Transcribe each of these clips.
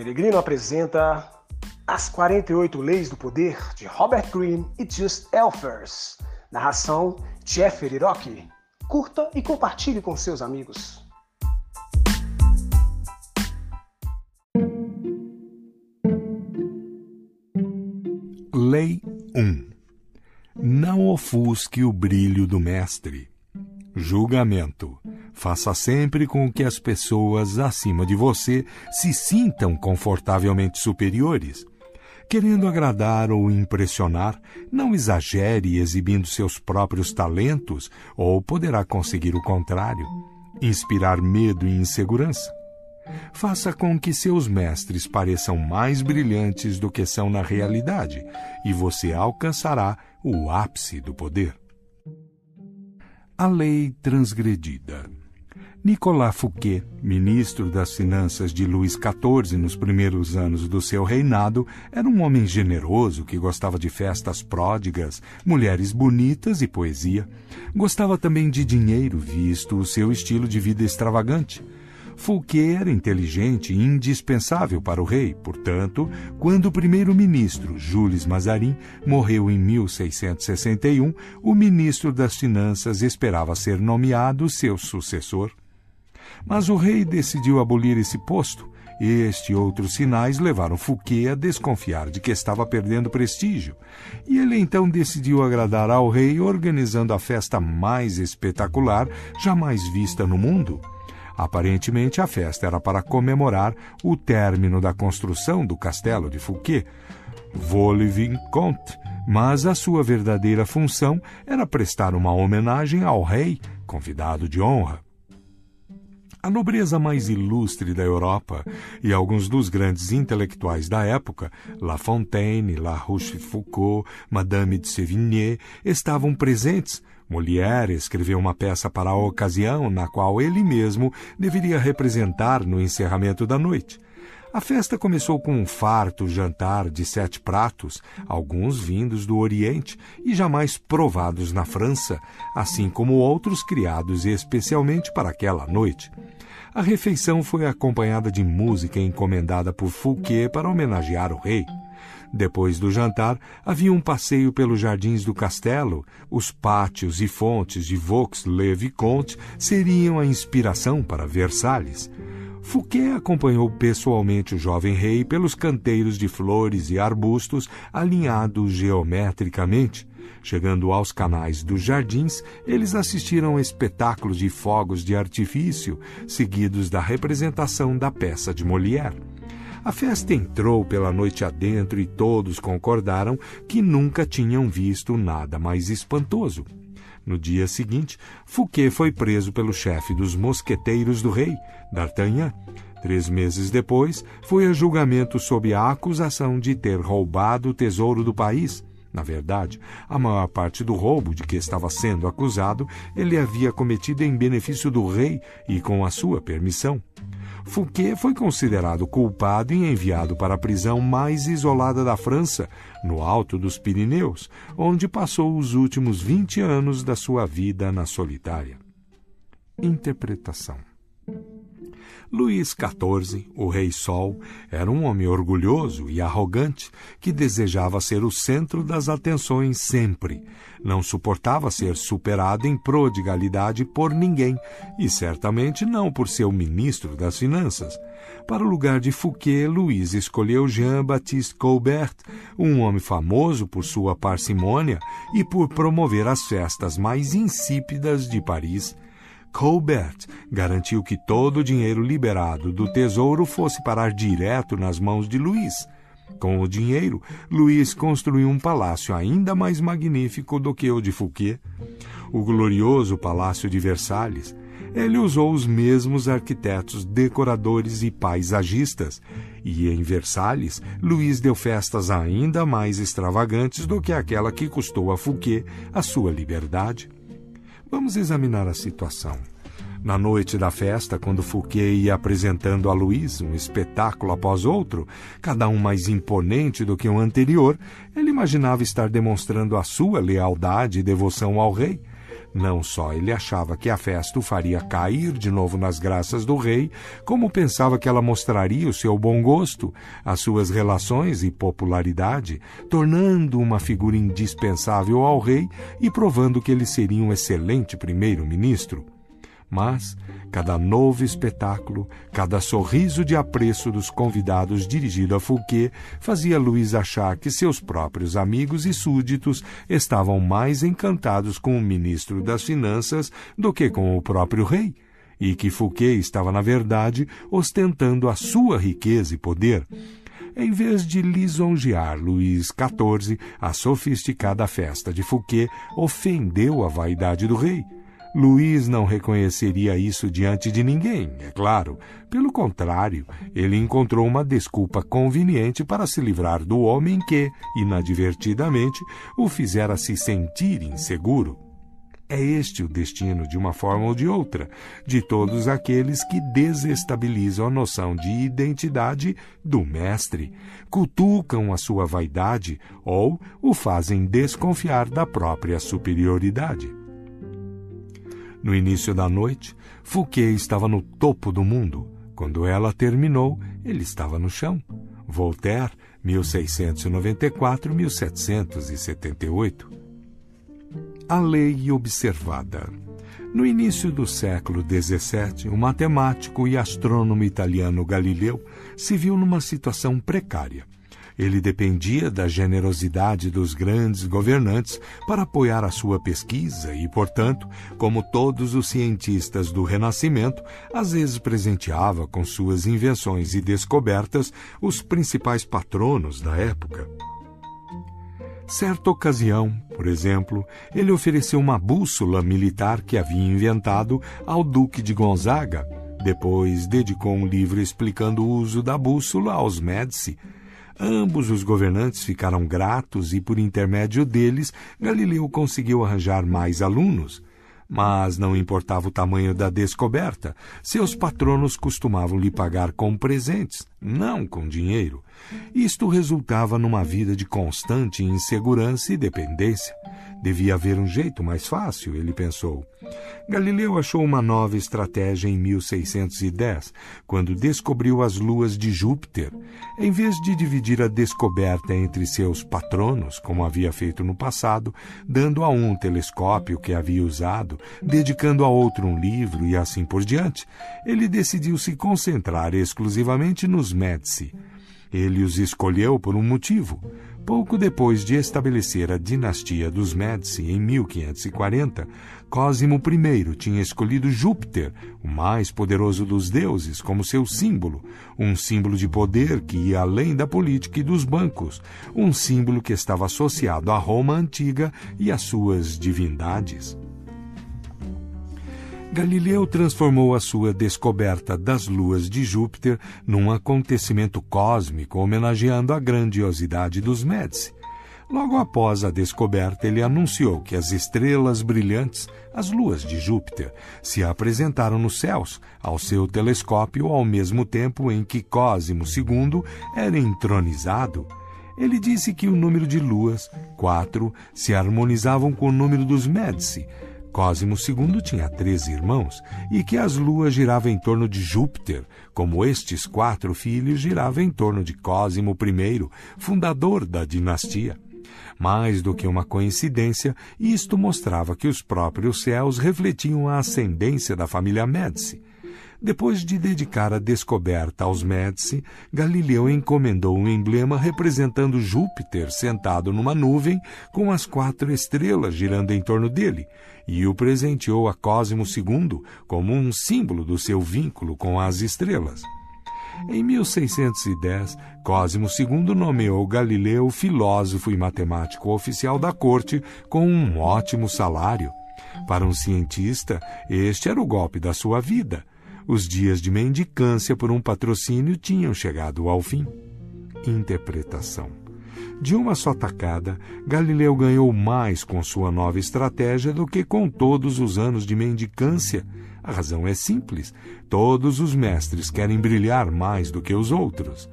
Peregrino apresenta As 48 Leis do Poder de Robert Greene e Just Elfers. Narração Jeffrey Rock. Curta e compartilhe com seus amigos. Lei 1 Não ofusque o brilho do mestre. Julgamento. Faça sempre com que as pessoas acima de você se sintam confortavelmente superiores. Querendo agradar ou impressionar, não exagere exibindo seus próprios talentos, ou poderá conseguir o contrário inspirar medo e insegurança. Faça com que seus mestres pareçam mais brilhantes do que são na realidade, e você alcançará o ápice do poder. A lei transgredida. Nicolas Fouquet, ministro das Finanças de Luís XIV nos primeiros anos do seu reinado, era um homem generoso que gostava de festas pródigas, mulheres bonitas e poesia. Gostava também de dinheiro, visto o seu estilo de vida extravagante. Fouquet era inteligente e indispensável para o rei, portanto, quando o primeiro-ministro, Jules Mazarin, morreu em 1661, o ministro das Finanças esperava ser nomeado seu sucessor. Mas o rei decidiu abolir esse posto. Este e outros sinais levaram Fouquet a desconfiar de que estava perdendo prestígio, e ele então decidiu agradar ao rei organizando a festa mais espetacular jamais vista no mundo. Aparentemente, a festa era para comemorar o término da construção do castelo de Fouquet, Vaux-le-Vicomte, mas a sua verdadeira função era prestar uma homenagem ao rei, convidado de honra. A nobreza mais ilustre da Europa e alguns dos grandes intelectuais da época, La Fontaine, La Rochefoucauld, Madame de Sévigné, estavam presentes. Molière escreveu uma peça para a ocasião na qual ele mesmo deveria representar no encerramento da noite. A festa começou com um farto jantar de sete pratos, alguns vindos do Oriente e jamais provados na França, assim como outros criados especialmente para aquela noite. A refeição foi acompanhada de música encomendada por Fouquet para homenagear o rei. Depois do jantar, havia um passeio pelos jardins do castelo. Os pátios e fontes de Vaux-le-Vicomte seriam a inspiração para Versalhes. Fouquet acompanhou pessoalmente o jovem rei pelos canteiros de flores e arbustos alinhados geometricamente. Chegando aos canais dos jardins, eles assistiram a espetáculos de fogos de artifício, seguidos da representação da peça de Molière. A festa entrou pela noite adentro e todos concordaram que nunca tinham visto nada mais espantoso. No dia seguinte, Fouquet foi preso pelo chefe dos mosqueteiros do rei, D'Artagnan. Três meses depois, foi a julgamento sob a acusação de ter roubado o tesouro do país. Na verdade, a maior parte do roubo de que estava sendo acusado ele havia cometido em benefício do rei e com a sua permissão. Fouquet foi considerado culpado e enviado para a prisão mais isolada da França, no alto dos Pirineus, onde passou os últimos 20 anos da sua vida na solitária. Interpretação Luís XIV, o Rei Sol, era um homem orgulhoso e arrogante que desejava ser o centro das atenções sempre. Não suportava ser superado em prodigalidade por ninguém e certamente não por seu ministro das Finanças. Para o lugar de Fouquet, Luís escolheu Jean-Baptiste Colbert, um homem famoso por sua parcimônia e por promover as festas mais insípidas de Paris. Colbert garantiu que todo o dinheiro liberado do tesouro fosse parar direto nas mãos de Luís. Com o dinheiro, Luís construiu um palácio ainda mais magnífico do que o de Fouquet, o glorioso Palácio de Versalhes. Ele usou os mesmos arquitetos, decoradores e paisagistas, e em Versalhes, Luís deu festas ainda mais extravagantes do que aquela que custou a Fouquet a sua liberdade. Vamos examinar a situação. Na noite da festa, quando Fouquet ia apresentando a Luiz um espetáculo após outro, cada um mais imponente do que o anterior, ele imaginava estar demonstrando a sua lealdade e devoção ao rei. Não só ele achava que a festa o faria cair de novo nas graças do rei, como pensava que ela mostraria o seu bom gosto, as suas relações e popularidade, tornando uma figura indispensável ao rei e provando que ele seria um excelente primeiro-ministro. Mas cada novo espetáculo, cada sorriso de apreço dos convidados dirigido a Fouquet fazia Luiz achar que seus próprios amigos e súditos estavam mais encantados com o ministro das Finanças do que com o próprio rei, e que Fouquet estava, na verdade, ostentando a sua riqueza e poder. Em vez de lisonjear Luís XIV, a sofisticada festa de Fouquet ofendeu a vaidade do rei Luiz não reconheceria isso diante de ninguém, é claro. Pelo contrário, ele encontrou uma desculpa conveniente para se livrar do homem que, inadvertidamente, o fizera se sentir inseguro. É este o destino, de uma forma ou de outra, de todos aqueles que desestabilizam a noção de identidade do mestre, cutucam a sua vaidade ou o fazem desconfiar da própria superioridade. No início da noite, Fouquet estava no topo do mundo. Quando ela terminou, ele estava no chão. Voltaire, 1694-1778. A lei observada. No início do século XVII, o matemático e astrônomo italiano Galileu se viu numa situação precária. Ele dependia da generosidade dos grandes governantes para apoiar a sua pesquisa e, portanto, como todos os cientistas do Renascimento, às vezes presenteava com suas invenções e descobertas os principais patronos da época. Certa ocasião, por exemplo, ele ofereceu uma bússola militar que havia inventado ao Duque de Gonzaga. Depois dedicou um livro explicando o uso da bússola aos Médici, Ambos os governantes ficaram gratos e, por intermédio deles, Galileu conseguiu arranjar mais alunos. Mas não importava o tamanho da descoberta, seus patronos costumavam lhe pagar com presentes, não com dinheiro. Isto resultava numa vida de constante insegurança e dependência. Devia haver um jeito mais fácil, ele pensou. Galileu achou uma nova estratégia em 1610, quando descobriu as luas de Júpiter. Em vez de dividir a descoberta entre seus patronos, como havia feito no passado, dando a um telescópio que havia usado, dedicando a outro um livro e assim por diante, ele decidiu se concentrar exclusivamente nos Médici. Ele os escolheu por um motivo. Pouco depois de estabelecer a dinastia dos Médici em 1540, Cosimo I tinha escolhido Júpiter, o mais poderoso dos deuses, como seu símbolo, um símbolo de poder que ia além da política e dos bancos, um símbolo que estava associado à Roma antiga e às suas divindades. Galileu transformou a sua descoberta das luas de Júpiter num acontecimento cósmico homenageando a grandiosidade dos Médici. Logo após a descoberta, ele anunciou que as estrelas brilhantes, as luas de Júpiter, se apresentaram nos céus ao seu telescópio ao mesmo tempo em que Cosimo II era entronizado. Ele disse que o número de luas, quatro, se harmonizavam com o número dos Médici, Cosimo II tinha três irmãos e que as luas giravam em torno de Júpiter, como estes quatro filhos giravam em torno de Cosimo I, fundador da dinastia. Mais do que uma coincidência, isto mostrava que os próprios céus refletiam a ascendência da família Médici. Depois de dedicar a descoberta aos Médici, Galileu encomendou um emblema representando Júpiter sentado numa nuvem com as quatro estrelas girando em torno dele, e o presenteou a Cosimo II como um símbolo do seu vínculo com as estrelas. Em 1610, Cosimo II nomeou Galileu filósofo e matemático oficial da corte com um ótimo salário. Para um cientista, este era o golpe da sua vida. Os dias de mendicância por um patrocínio tinham chegado ao fim. Interpretação. De uma só tacada, Galileu ganhou mais com sua nova estratégia do que com todos os anos de mendicância. A razão é simples: todos os mestres querem brilhar mais do que os outros.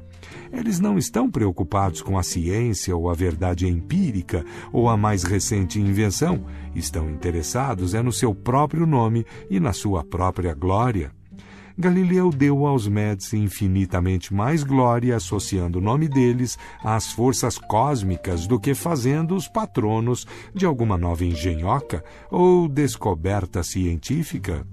Eles não estão preocupados com a ciência ou a verdade empírica ou a mais recente invenção. Estão interessados é no seu próprio nome e na sua própria glória. Galileu deu aos Médici infinitamente mais glória associando o nome deles às forças cósmicas do que fazendo-os patronos de alguma nova engenhoca ou descoberta científica.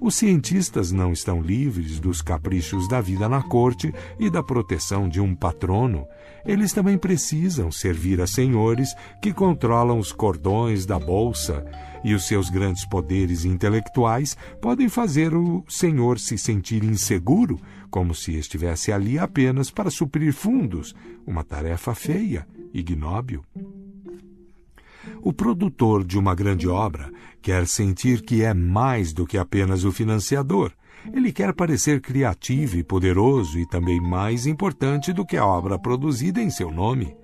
Os cientistas não estão livres dos caprichos da vida na corte e da proteção de um patrono. Eles também precisam servir a senhores que controlam os cordões da bolsa, e os seus grandes poderes intelectuais podem fazer o senhor se sentir inseguro, como se estivesse ali apenas para suprir fundos, uma tarefa feia, ignóbil. O produtor de uma grande obra quer sentir que é mais do que apenas o financiador. Ele quer parecer criativo e poderoso e também mais importante do que a obra produzida em seu nome.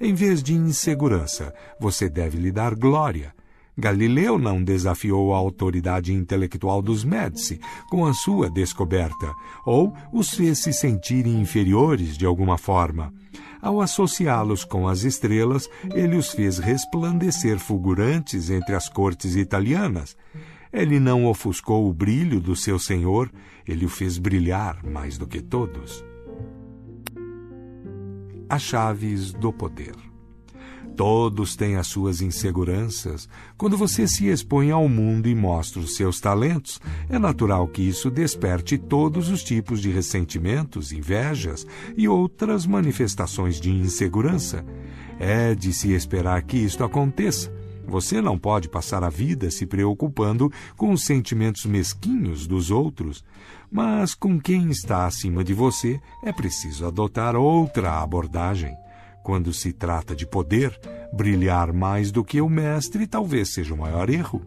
Em vez de insegurança, você deve lhe dar glória. Galileu não desafiou a autoridade intelectual dos Médici com a sua descoberta, ou os fez se sentirem inferiores de alguma forma. Ao associá-los com as estrelas, ele os fez resplandecer fulgurantes entre as cortes italianas. Ele não ofuscou o brilho do seu senhor, ele o fez brilhar mais do que todos. As chaves do poder. Todos têm as suas inseguranças. Quando você se expõe ao mundo e mostra os seus talentos, é natural que isso desperte todos os tipos de ressentimentos, invejas e outras manifestações de insegurança. É de se esperar que isto aconteça. Você não pode passar a vida se preocupando com os sentimentos mesquinhos dos outros, mas com quem está acima de você é preciso adotar outra abordagem. Quando se trata de poder, brilhar mais do que o mestre talvez seja o maior erro.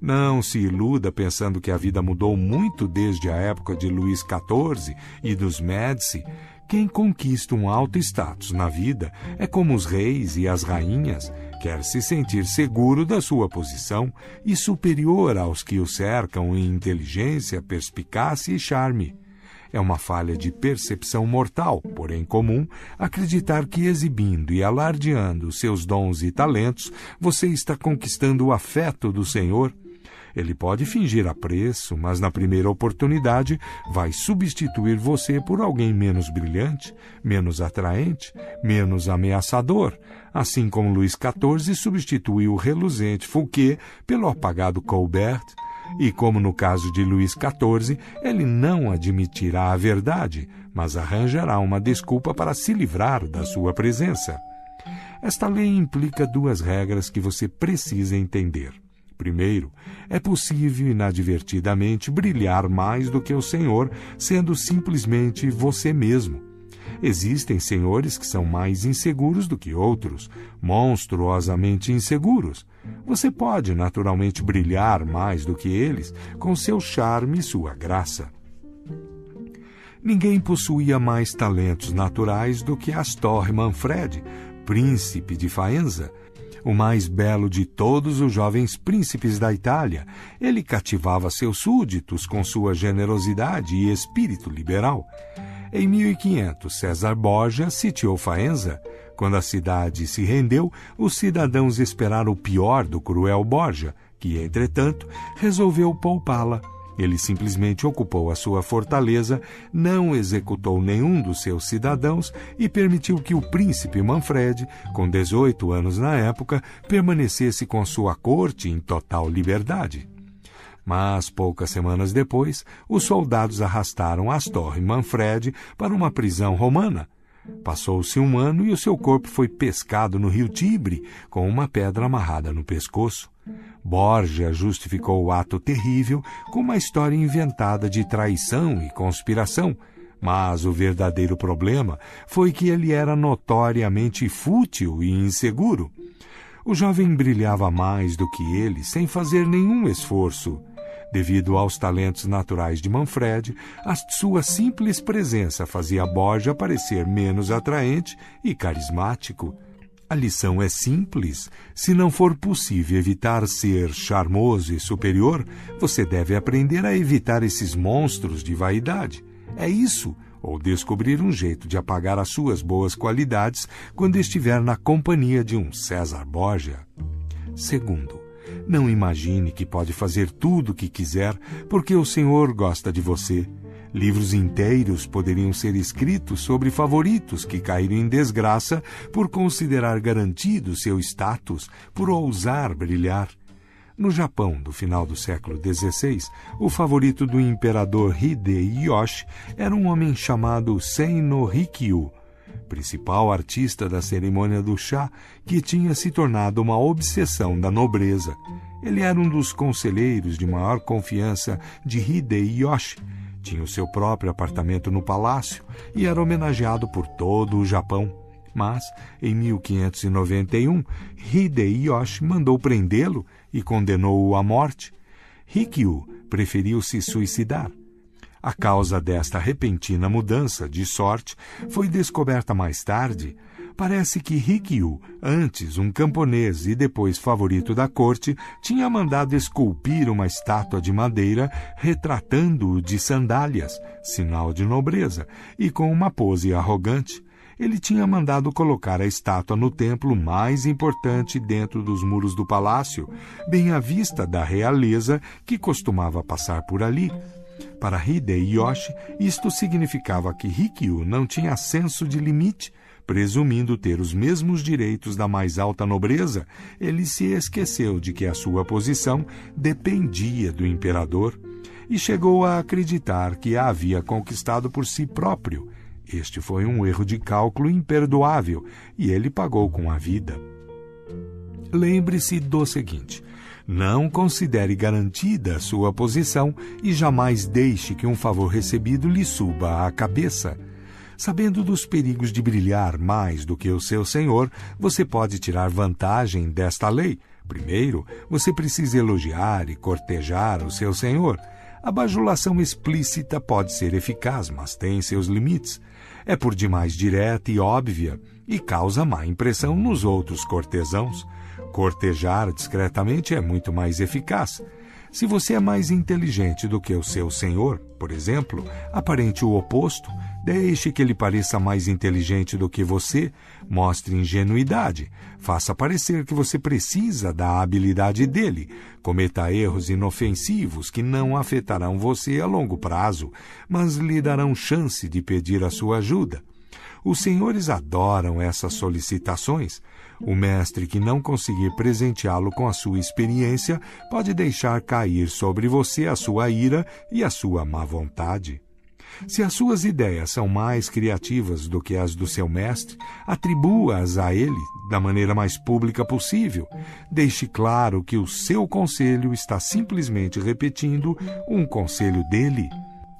Não se iluda pensando que a vida mudou muito desde a época de Luís XIV e dos Médici. Quem conquista um alto status na vida é como os reis e as rainhas, quer se sentir seguro da sua posição e superior aos que o cercam em inteligência, perspicácia e charme. É uma falha de percepção mortal, porém comum, acreditar que exibindo e alardeando seus dons e talentos, você está conquistando o afeto do Senhor. Ele pode fingir apreço, mas na primeira oportunidade vai substituir você por alguém menos brilhante, menos atraente, menos ameaçador, assim como Luís XIV substituiu o reluzente Fouquet pelo apagado Colbert e como no caso de Luís XIV, ele não admitirá a verdade, mas arranjará uma desculpa para se livrar da sua presença. Esta lei implica duas regras que você precisa entender. Primeiro, é possível inadvertidamente brilhar mais do que o Senhor, sendo simplesmente você mesmo. Existem senhores que são mais inseguros do que outros, monstruosamente inseguros. Você pode naturalmente brilhar mais do que eles com seu charme e sua graça. Ninguém possuía mais talentos naturais do que Astor Manfred, príncipe de Faenza, o mais belo de todos os jovens príncipes da Itália. Ele cativava seus súditos com sua generosidade e espírito liberal. Em 1500, César Borgia sitiou Faenza. Quando a cidade se rendeu, os cidadãos esperaram o pior do cruel Borgia, que, entretanto, resolveu poupá-la. Ele simplesmente ocupou a sua fortaleza, não executou nenhum dos seus cidadãos e permitiu que o príncipe Manfred, com 18 anos na época, permanecesse com sua corte em total liberdade. Mas, poucas semanas depois, os soldados arrastaram Astor e Manfred para uma prisão romana. Passou-se um ano e o seu corpo foi pescado no rio Tibre, com uma pedra amarrada no pescoço. Borgia justificou o ato terrível com uma história inventada de traição e conspiração, mas o verdadeiro problema foi que ele era notoriamente fútil e inseguro. O jovem brilhava mais do que ele sem fazer nenhum esforço. Devido aos talentos naturais de Manfred, a sua simples presença fazia Borja parecer menos atraente e carismático. A lição é simples. Se não for possível evitar ser charmoso e superior, você deve aprender a evitar esses monstros de vaidade. É isso, ou descobrir um jeito de apagar as suas boas qualidades quando estiver na companhia de um César Borgia. Segundo, não imagine que pode fazer tudo o que quiser porque o Senhor gosta de você. Livros inteiros poderiam ser escritos sobre favoritos que caíram em desgraça por considerar garantido seu status, por ousar brilhar. No Japão do final do século XVI, o favorito do imperador Hideyoshi era um homem chamado Seino Rikyu, principal artista da cerimônia do chá, que tinha se tornado uma obsessão da nobreza. Ele era um dos conselheiros de maior confiança de Hideyoshi, tinha o seu próprio apartamento no palácio e era homenageado por todo o Japão. Mas, em 1591, Hideyoshi mandou prendê-lo e condenou-o à morte. Rikyu preferiu se suicidar. A causa desta repentina mudança de sorte foi descoberta mais tarde. Parece que Rikyu, antes um camponês e depois favorito da corte, tinha mandado esculpir uma estátua de madeira retratando-o de sandálias, sinal de nobreza, e com uma pose arrogante ele tinha mandado colocar a estátua no templo mais importante dentro dos muros do palácio, bem à vista da realeza que costumava passar por ali. Para Hideyoshi, isto significava que Rikyu não tinha senso de limite. Presumindo ter os mesmos direitos da mais alta nobreza, ele se esqueceu de que a sua posição dependia do imperador e chegou a acreditar que a havia conquistado por si próprio este foi um erro de cálculo imperdoável e ele pagou com a vida. Lembre-se do seguinte: não considere garantida sua posição e jamais deixe que um favor recebido lhe suba à cabeça. Sabendo dos perigos de brilhar mais do que o seu senhor, você pode tirar vantagem desta lei. Primeiro, você precisa elogiar e cortejar o seu senhor. A bajulação explícita pode ser eficaz, mas tem seus limites é por demais direta e óbvia e causa má impressão nos outros cortesãos. Cortejar discretamente é muito mais eficaz. Se você é mais inteligente do que o seu senhor, por exemplo, aparente o oposto, deixe que ele pareça mais inteligente do que você, mostre ingenuidade, faça parecer que você precisa da habilidade dele, cometa erros inofensivos que não afetarão você a longo prazo, mas lhe darão chance de pedir a sua ajuda. Os senhores adoram essas solicitações. O mestre que não conseguir presenteá-lo com a sua experiência pode deixar cair sobre você a sua ira e a sua má vontade. Se as suas ideias são mais criativas do que as do seu mestre, atribua-as a ele da maneira mais pública possível. Deixe claro que o seu conselho está simplesmente repetindo um conselho dele.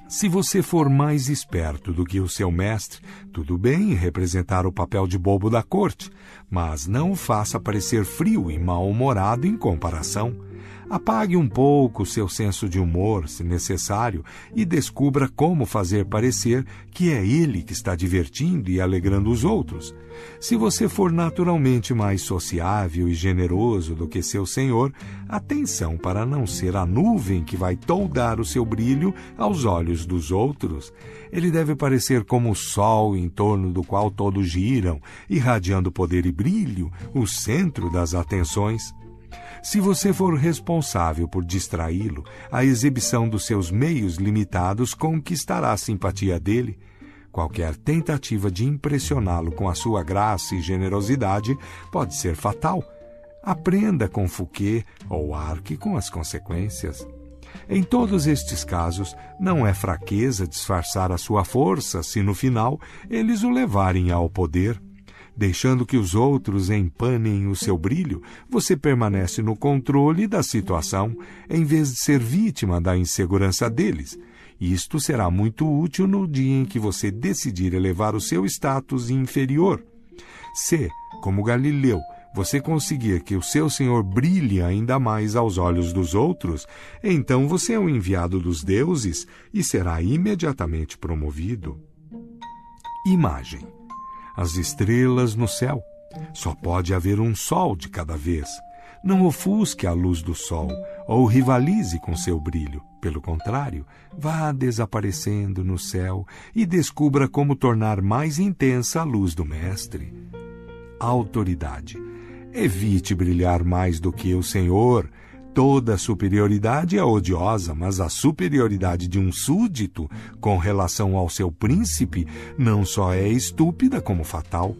Se você for mais esperto do que o seu mestre, tudo bem representar o papel de bobo da corte, mas não faça parecer frio e mal-humorado em comparação. Apague um pouco seu senso de humor, se necessário, e descubra como fazer parecer que é ele que está divertindo e alegrando os outros. Se você for naturalmente mais sociável e generoso do que seu senhor, atenção para não ser a nuvem que vai toldar o seu brilho aos olhos dos outros. Ele deve parecer como o sol em torno do qual todos giram, irradiando poder e brilho, o centro das atenções. Se você for responsável por distraí-lo, a exibição dos seus meios limitados conquistará a simpatia dele. Qualquer tentativa de impressioná-lo com a sua graça e generosidade pode ser fatal. Aprenda com Fouquet ou arque com as consequências. Em todos estes casos, não é fraqueza disfarçar a sua força se no final eles o levarem ao poder. Deixando que os outros empanem o seu brilho, você permanece no controle da situação, em vez de ser vítima da insegurança deles. Isto será muito útil no dia em que você decidir elevar o seu status inferior. Se, como Galileu, você conseguir que o seu Senhor brilhe ainda mais aos olhos dos outros, então você é um enviado dos deuses e será imediatamente promovido. Imagem as estrelas no céu. Só pode haver um sol de cada vez. Não ofusque a luz do sol ou rivalize com seu brilho. Pelo contrário, vá desaparecendo no céu e descubra como tornar mais intensa a luz do Mestre. Autoridade. Evite brilhar mais do que o Senhor. Toda superioridade é odiosa, mas a superioridade de um súdito com relação ao seu príncipe não só é estúpida como fatal.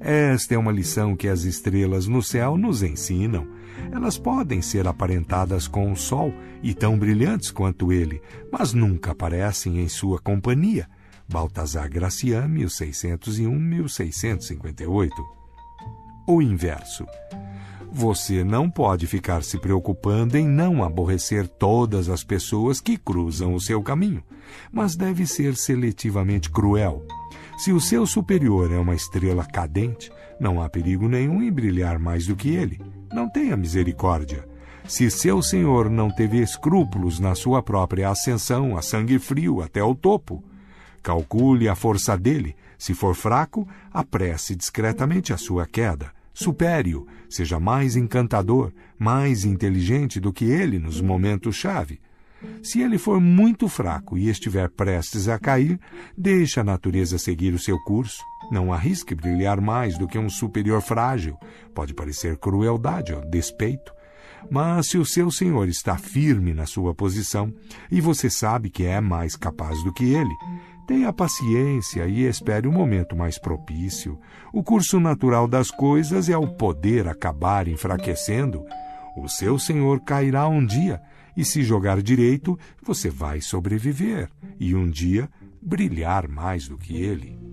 Esta é uma lição que as estrelas no céu nos ensinam. Elas podem ser aparentadas com o sol e tão brilhantes quanto ele, mas nunca aparecem em sua companhia. Baltazar Gracian, 1601-1658. O inverso. Você não pode ficar se preocupando em não aborrecer todas as pessoas que cruzam o seu caminho, mas deve ser seletivamente cruel se o seu superior é uma estrela cadente, não há perigo nenhum em brilhar mais do que ele. Não tenha misericórdia. Se seu senhor não teve escrúpulos na sua própria ascensão a sangue frio até o topo, calcule a força dele. Se for fraco, apresse discretamente a sua queda. Supere-o, seja mais encantador, mais inteligente do que ele nos momentos-chave. Se ele for muito fraco e estiver prestes a cair, deixe a natureza seguir o seu curso. Não arrisque brilhar mais do que um superior frágil. Pode parecer crueldade ou despeito. Mas se o seu senhor está firme na sua posição e você sabe que é mais capaz do que ele, tenha paciência e espere o um momento mais propício. O curso natural das coisas é o poder acabar enfraquecendo. O seu senhor cairá um dia e se jogar direito, você vai sobreviver e um dia brilhar mais do que ele.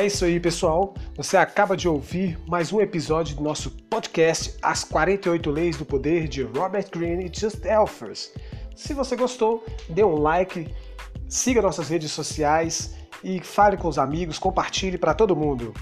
É isso aí, pessoal. Você acaba de ouvir mais um episódio do nosso podcast As 48 Leis do Poder de Robert Greene e Just Elfers. Se você gostou, dê um like, siga nossas redes sociais e fale com os amigos, compartilhe para todo mundo.